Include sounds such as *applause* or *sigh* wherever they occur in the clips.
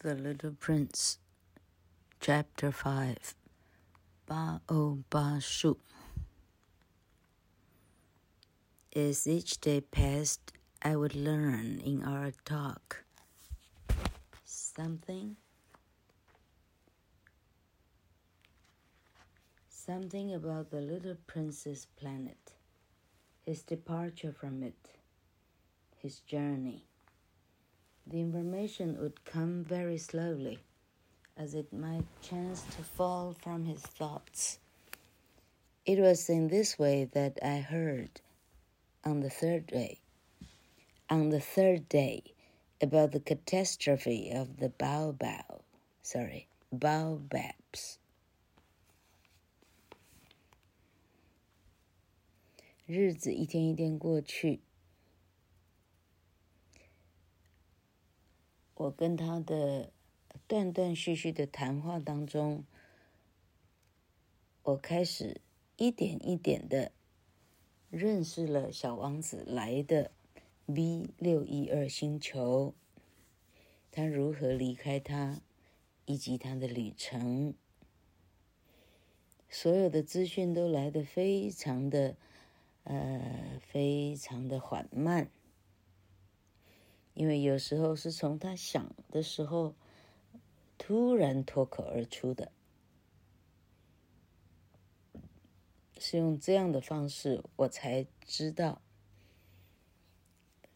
The Little Prince, Chapter 5, Baobab Shu. As each day passed, I would learn in our talk something, something about the little prince's planet, his departure from it, his journey. The information would come very slowly, as it might chance to fall from his thoughts. It was in this way that I heard on the third day, on the third day, about the catastrophe of the baobab, sorry, baobabs. 日子一天一天过去。 我跟他的断断续续的谈话当中，我开始一点一点的认识了小王子来的 B 六一二星球，他如何离开他，以及他的旅程，所有的资讯都来得非常的，呃，非常的缓慢。因为有时候是从他想的时候突然脱口而出的，是用这样的方式，我才知道，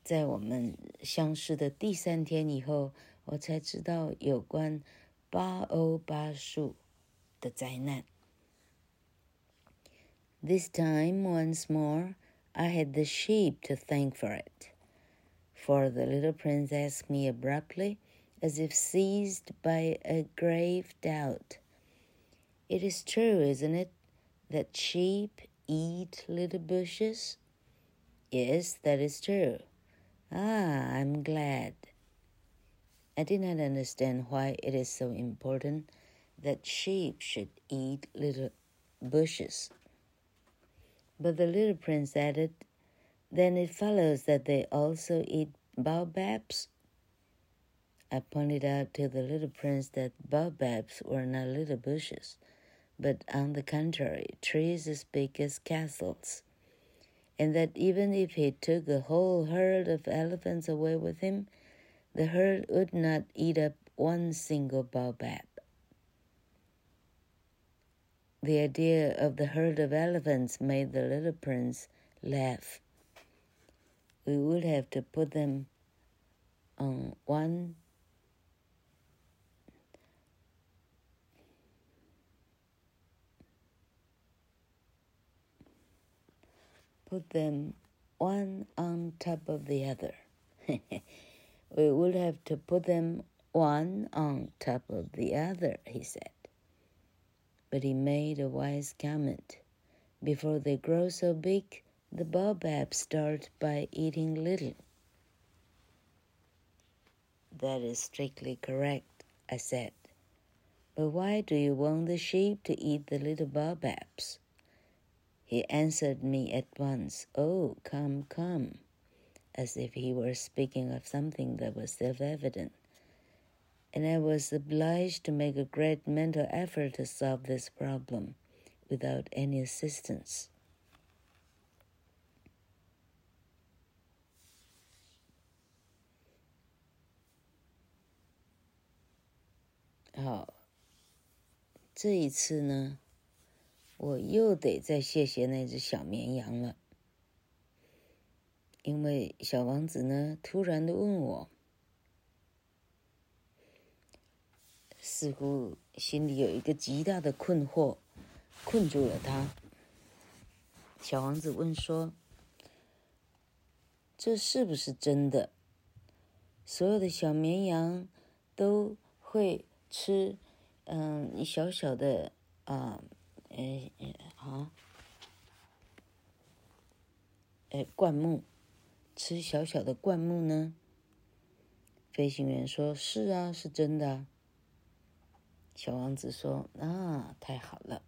在我们相识的第三天以后，我才知道有关巴欧巴树的灾难。This time once more, I had the sheep to thank for it. For the little prince asked me abruptly, as if seized by a grave doubt, It is true, isn't it, that sheep eat little bushes? Yes, that is true. Ah, I'm glad. I did not understand why it is so important that sheep should eat little bushes. But the little prince added, then it follows that they also eat baobabs. I pointed out to the little prince that baobabs were not little bushes, but on the contrary, trees as big as castles, and that even if he took a whole herd of elephants away with him, the herd would not eat up one single baobab. The idea of the herd of elephants made the little prince laugh we would have to put them on one put them one on top of the other. *laughs* we would have to put them one on top of the other, he said. But he made a wise comment. Before they grow so big, the baobab start by eating little. That is strictly correct, I said. But why do you want the sheep to eat the little baobabs? He answered me at once, Oh, come, come, as if he were speaking of something that was self evident. And I was obliged to make a great mental effort to solve this problem without any assistance. 好，这一次呢，我又得再谢谢那只小绵羊了，因为小王子呢，突然的问我，似乎心里有一个极大的困惑，困住了他。小王子问说：“这是不是真的？所有的小绵羊都会？”吃，嗯，小小的啊，诶，啊，诶，灌木，吃小小的灌木呢？飞行员说：“是啊，是真的。”小王子说：“啊，太好了。”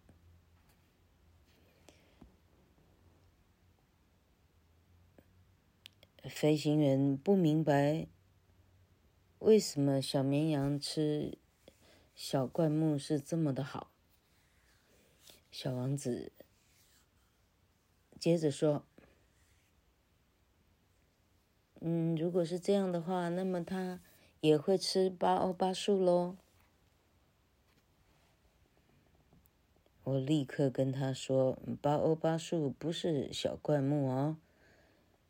飞行员不明白为什么小绵羊吃小灌木是这么的好？小王子接着说：“嗯，如果是这样的话，那么他也会吃巴欧巴树喽。”我立刻跟他说：“巴欧巴树不是小灌木哦，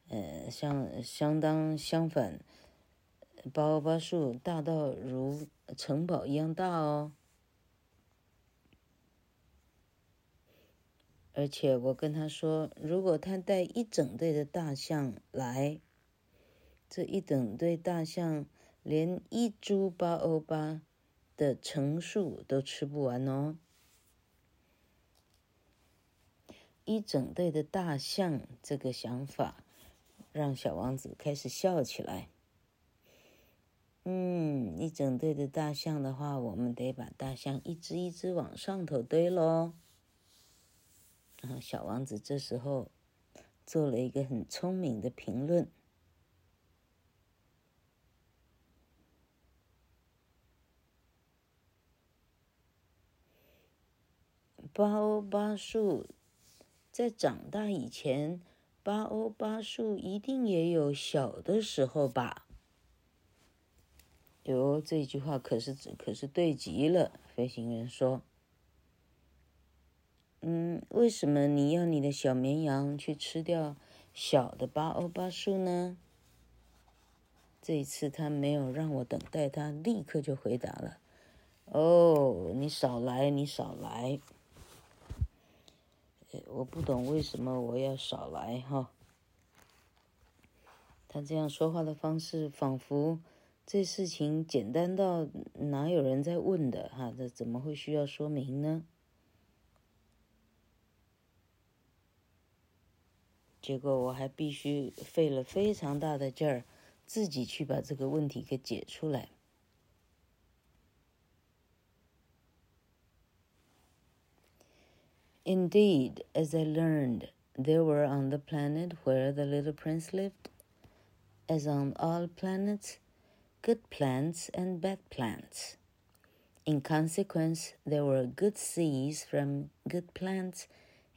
呃，相相当相反，巴欧巴树大到如城堡一样大哦。”而且我跟他说，如果他带一整队的大象来，这一整队大象连一株巴欧巴的成树都吃不完哦。一整队的大象，这个想法让小王子开始笑起来。嗯，一整队的大象的话，我们得把大象一只一只往上头堆喽。然后小王子这时候做了一个很聪明的评论：巴欧巴树在长大以前，巴欧巴树一定也有小的时候吧？哟，这句话可是可是对极了。飞行员说。嗯，为什么你要你的小绵羊去吃掉小的巴欧巴树呢？这一次他没有让我等待，他立刻就回答了：“哦，你少来，你少来。”我不懂为什么我要少来哈。他这样说话的方式，仿佛这事情简单到哪有人在问的哈？这怎么会需要说明呢？结果我还必须费了非常大的劲儿，自己去把这个问题给解出来。Indeed, as I learned, there were on the planet where the little prince lived, as on all planets, good plants and bad plants. In consequence, there were good seeds from good plants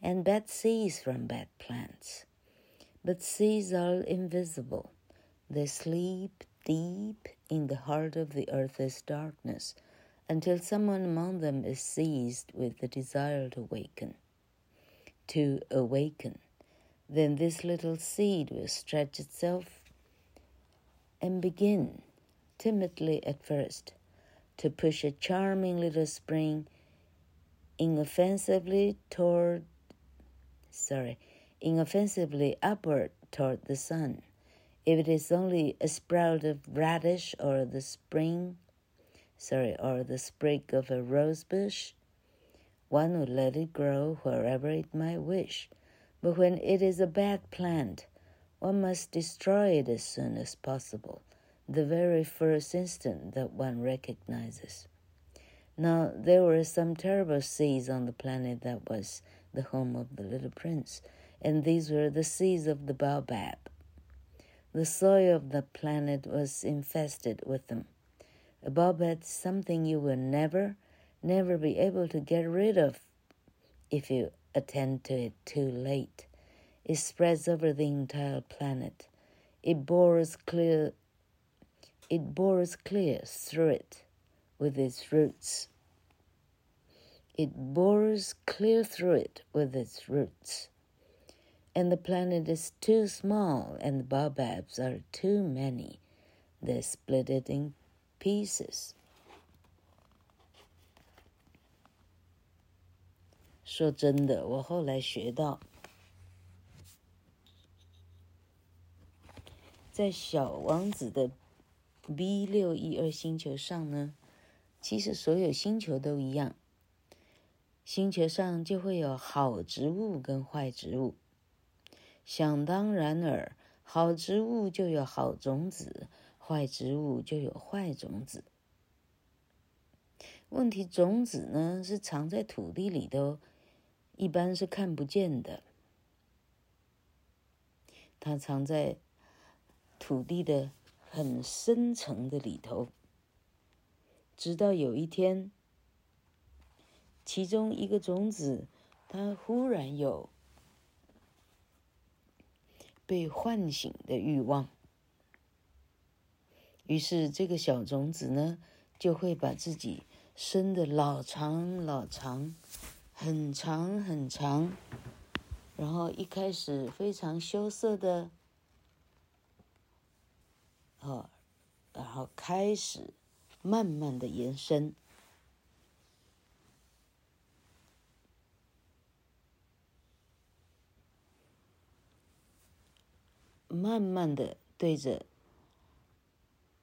and bad seeds from bad plants. But seeds are invisible. They sleep deep in the heart of the earth's darkness until someone among them is seized with the desire to awaken. To awaken. Then this little seed will stretch itself and begin, timidly at first, to push a charming little spring inoffensively toward, sorry, inoffensively upward toward the sun. If it is only a sprout of radish or the spring, sorry, or the sprig of a rose bush, one would let it grow wherever it might wish. But when it is a bad plant, one must destroy it as soon as possible, the very first instant that one recognizes. Now, there were some terrible seas on the planet that was the home of the little prince and these were the seas of the baobab. The soil of the planet was infested with them. A baobab is something you will never, never be able to get rid of if you attend to it too late. It spreads over the entire planet. It bores clear it bores clear through it with its roots. It bores clear through it with its roots and the planet is too small and the baobabs are too many. They split it in pieces. 说真的，我后来学到，在小王子的 B 六一二星球上呢，其实所有星球都一样，星球上就会有好植物跟坏植物。想当然尔，好植物就有好种子，坏植物就有坏种子。问题，种子呢是藏在土地里头，一般是看不见的。它藏在土地的很深层的里头，直到有一天，其中一个种子，它忽然有被唤醒的欲望，于是这个小种子呢，就会把自己伸的老长老长，很长很长，然后一开始非常羞涩的，啊，然后开始慢慢的延伸，慢慢的对着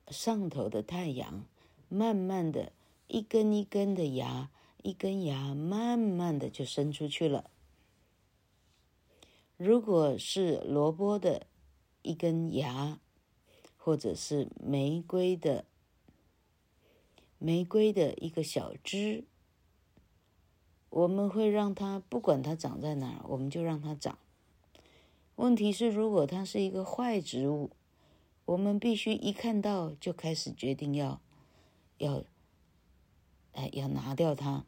上头的太阳，慢慢的。一根一根的芽，一根芽慢慢的就伸出去了。如果是萝卜的一根芽，或者是玫瑰的玫瑰的一个小枝，我们会让它不管它长在哪儿，我们就让它长。问题是，如果它是一个坏植物，我们必须一看到就开始决定要要。哎，要拿掉它。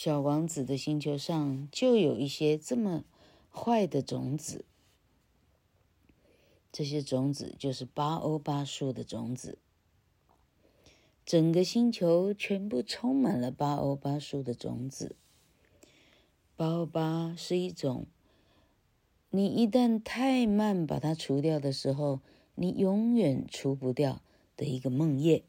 小王子的星球上就有一些这么坏的种子，这些种子就是巴欧巴树的种子。整个星球全部充满了巴欧巴树的种子。巴欧巴是一种，你一旦太慢把它除掉的时候。你永远除不掉的一个梦叶，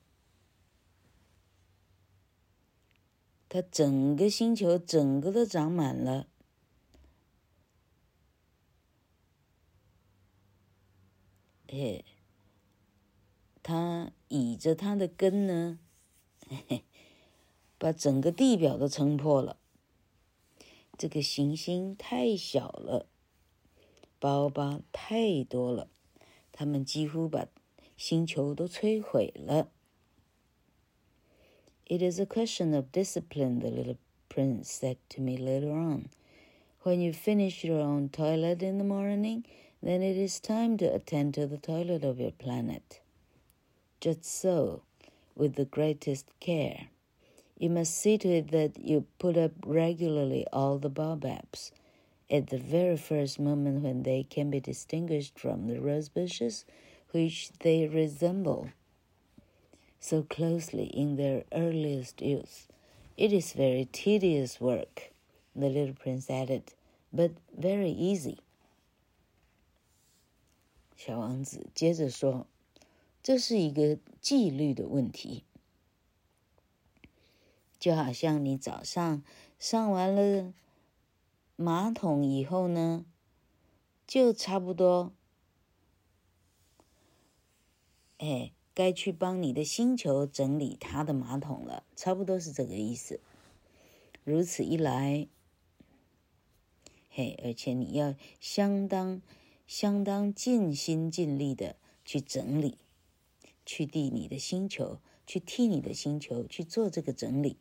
它整个星球整个都长满了，嘿，它倚着它的根呢，嘿嘿，把整个地表都撑破了。这个行星太小了，包包太多了。他们几乎把星球都摧毁了。It is a question of discipline, the little prince said to me later on. When you finish your own toilet in the morning, then it is time to attend to the toilet of your planet. Just so, with the greatest care, you must see to it that you put up regularly all the baobabs. At the very first moment when they can be distinguished from the rose bushes, which they resemble so closely in their earliest youth, it is very tedious work, the little prince added, but very easy. 小王子接着说：“这是一个纪律的问题，就好像你早上上完了。”马桶以后呢，就差不多，哎，该去帮你的星球整理它的马桶了，差不多是这个意思。如此一来，嘿，而且你要相当、相当尽心尽力的去整理，去替你的星球，去替你的星球去做这个整理。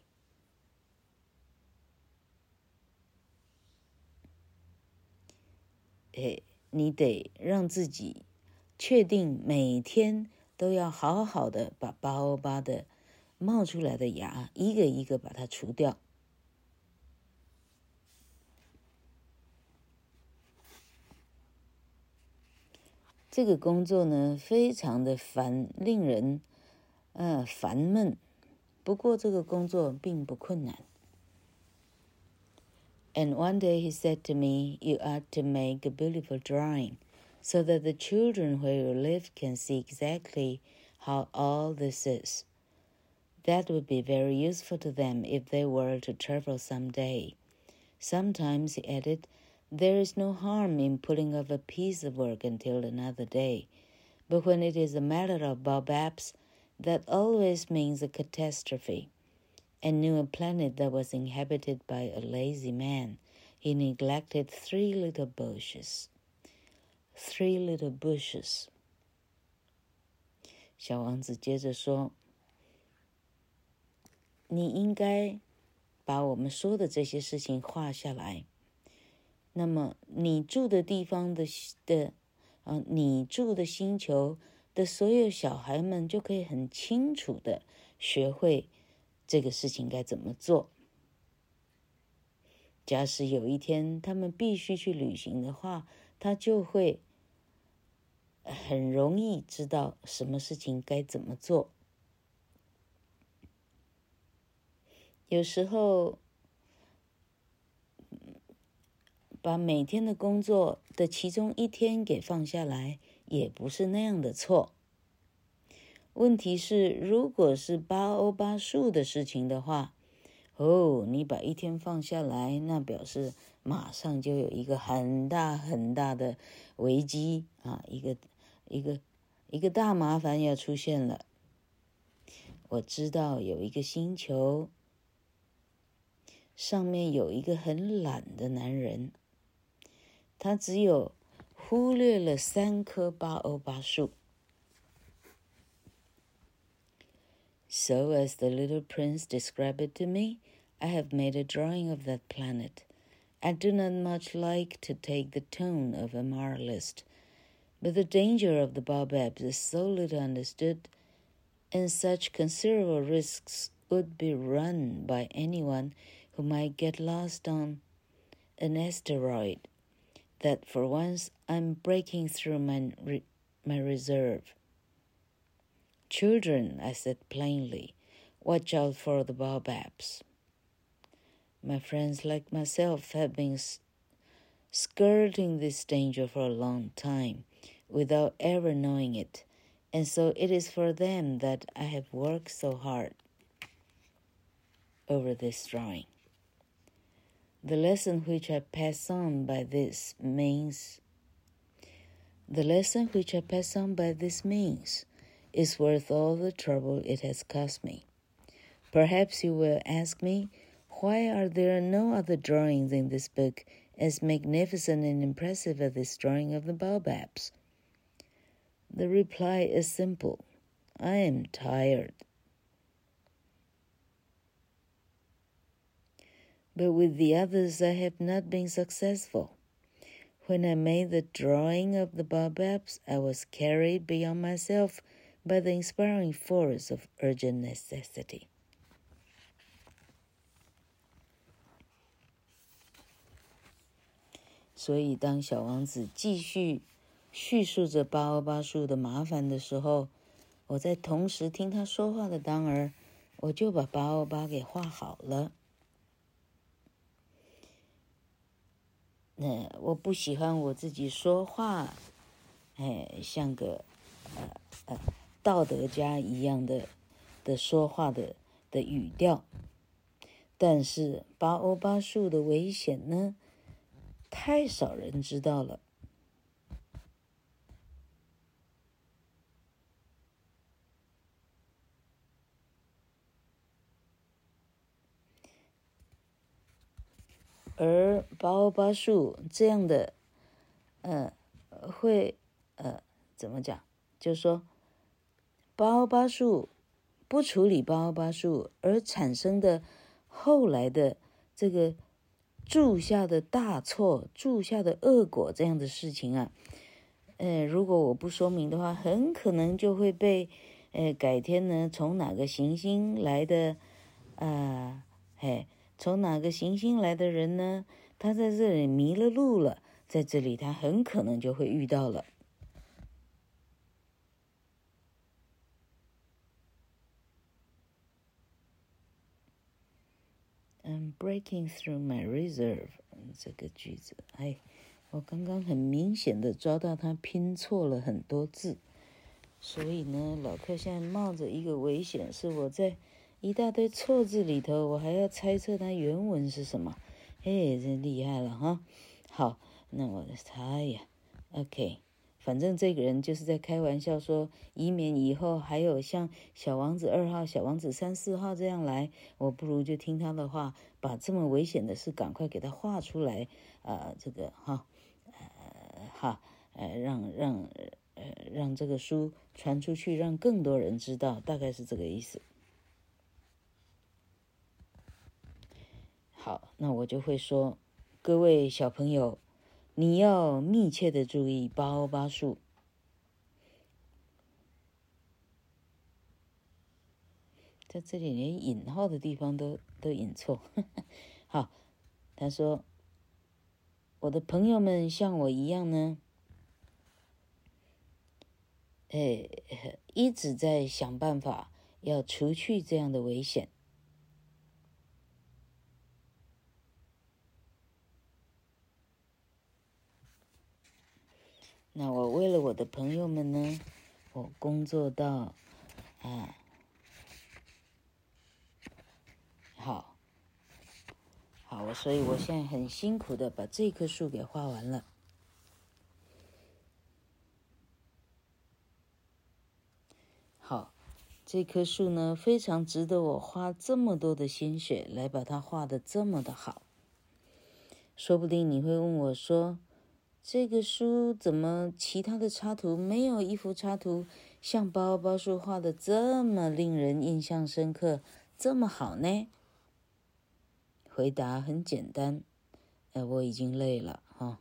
哎，你得让自己确定每天都要好好的把巴欧巴的冒出来的芽一个一个把它除掉。这个工作呢，非常的烦，令人呃烦闷。不过这个工作并不困难。And one day he said to me, You are to make a beautiful drawing so that the children where you live can see exactly how all this is. That would be very useful to them if they were to travel some day. Sometimes, he added, there is no harm in putting off a piece of work until another day. But when it is a matter of baobabs, that always means a catastrophe and knew a planet that was inhabited by a lazy man. He neglected three little bushes. Three little bushes. 小王子接着说：“你应该把我们说的这些事情画下来。那么你住的地方的的啊，你住的星球的所有小孩们就可以很清楚的学会这个事情该怎么做。假使有一天他们必须去旅行的话，他就会很容易知道什么事情该怎么做。有时候，把每天的工作的其中一天给放下来，也不是那样的错。问题是，如果是八欧八数的事情的话，哦，你把一天放下来，那表示马上就有一个很大很大的危机啊，一个一个一个大麻烦要出现了。我知道有一个星球，上面有一个很懒的男人，他只有忽略了三颗八欧八数。So as the little prince described it to me, I have made a drawing of that planet. I do not much like to take the tone of a moralist, but the danger of the Baobabs is so little understood, and such considerable risks would be run by anyone who might get lost on an asteroid, that for once I'm breaking through my, re my reserve. Children, I said plainly, watch out for the Baobabs. My friends like myself have been skirting this danger for a long time without ever knowing it, and so it is for them that I have worked so hard over this drawing. The lesson which I pass on by this means the lesson which I pass on by this means is worth all the trouble it has cost me. Perhaps you will ask me why are there no other drawings in this book as magnificent and impressive as this drawing of the baobabs? The reply is simple I am tired. But with the others, I have not been successful. When I made the drawing of the baobabs, I was carried beyond myself by the inspiring force of urgent necessity. 所以，当小王子继续 叙述着八欧八树的麻烦的时候，我在同时听他说话的当儿，我就把八欧八给画好了。那我不喜欢我自己说话，哎，像个呃呃道德家一样的的说话的的语调。但是八欧八树的危险呢？太少人知道了，而八欧八数这样的，呃，会呃怎么讲？就是说，八欧八数不处理八欧八数而产生的后来的这个。铸下的大错，铸下的恶果，这样的事情啊，呃，如果我不说明的话，很可能就会被，呃，改天呢，从哪个行星来的，啊、呃，嘿，从哪个行星来的人呢？他在这里迷了路了，在这里他很可能就会遇到了。I'm breaking through my reserve，这个句子，哎，我刚刚很明显的抓到他拼错了很多字，所以呢，老克现在冒着一个危险，是我在一大堆错字里头，我还要猜测它原文是什么，哎，真厉害了哈。好，那我猜呀，OK。反正这个人就是在开玩笑说，以免以后还有像小王子二号、小王子三四号这样来，我不如就听他的话，把这么危险的事赶快给他画出来，啊、这个哈，呃，哈，呃，让让呃让这个书传出去，让更多人知道，大概是这个意思。好，那我就会说，各位小朋友，你要密切的注意八欧八数，在这里连引号的地方都都引错。*laughs* 好，他说，我的朋友们像我一样呢，哎，一直在想办法要除去这样的危险。那我为了我的朋友们呢，我工作到啊。好，好我，所以我现在很辛苦的把这棵树给画完了。好，这棵树呢，非常值得我花这么多的心血来把它画的这么的好。说不定你会问我说，这个书怎么其他的插图没有一幅插图像包包树画的这么令人印象深刻，这么好呢？回答很简单，呃，我已经累了哈。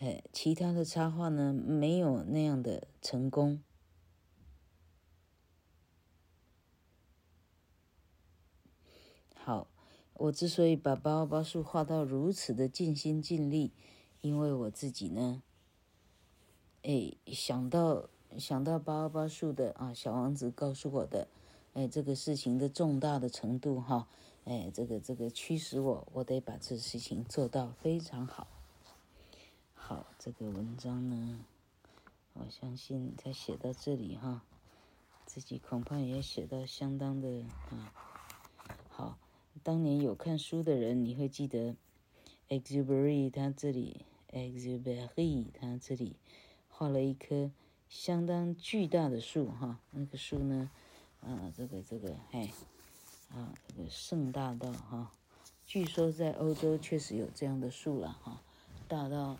哎，其他的插画呢，没有那样的成功。好，我之所以把巴奥巴树画到如此的尽心尽力，因为我自己呢，哎，想到。想到巴奥巴树的啊，小王子告诉我的，哎，这个事情的重大的程度哈，哎，这个这个驱使我，我得把这事情做到非常好。好，这个文章呢，我相信他写到这里哈，自己恐怕也写到相当的啊。当年有看书的人，你会记得 e x u b e r y 他这里 e x u b e r y 他这里画了一棵。相当巨大的树哈，那个树呢，啊，这个这个，嘿，啊，这个盛大到哈，据说在欧洲确实有这样的树了哈，大到，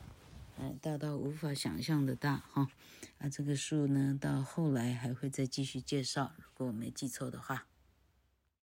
哎，大到无法想象的大哈，啊，这个树呢，到后来还会再继续介绍，如果我没记错的话。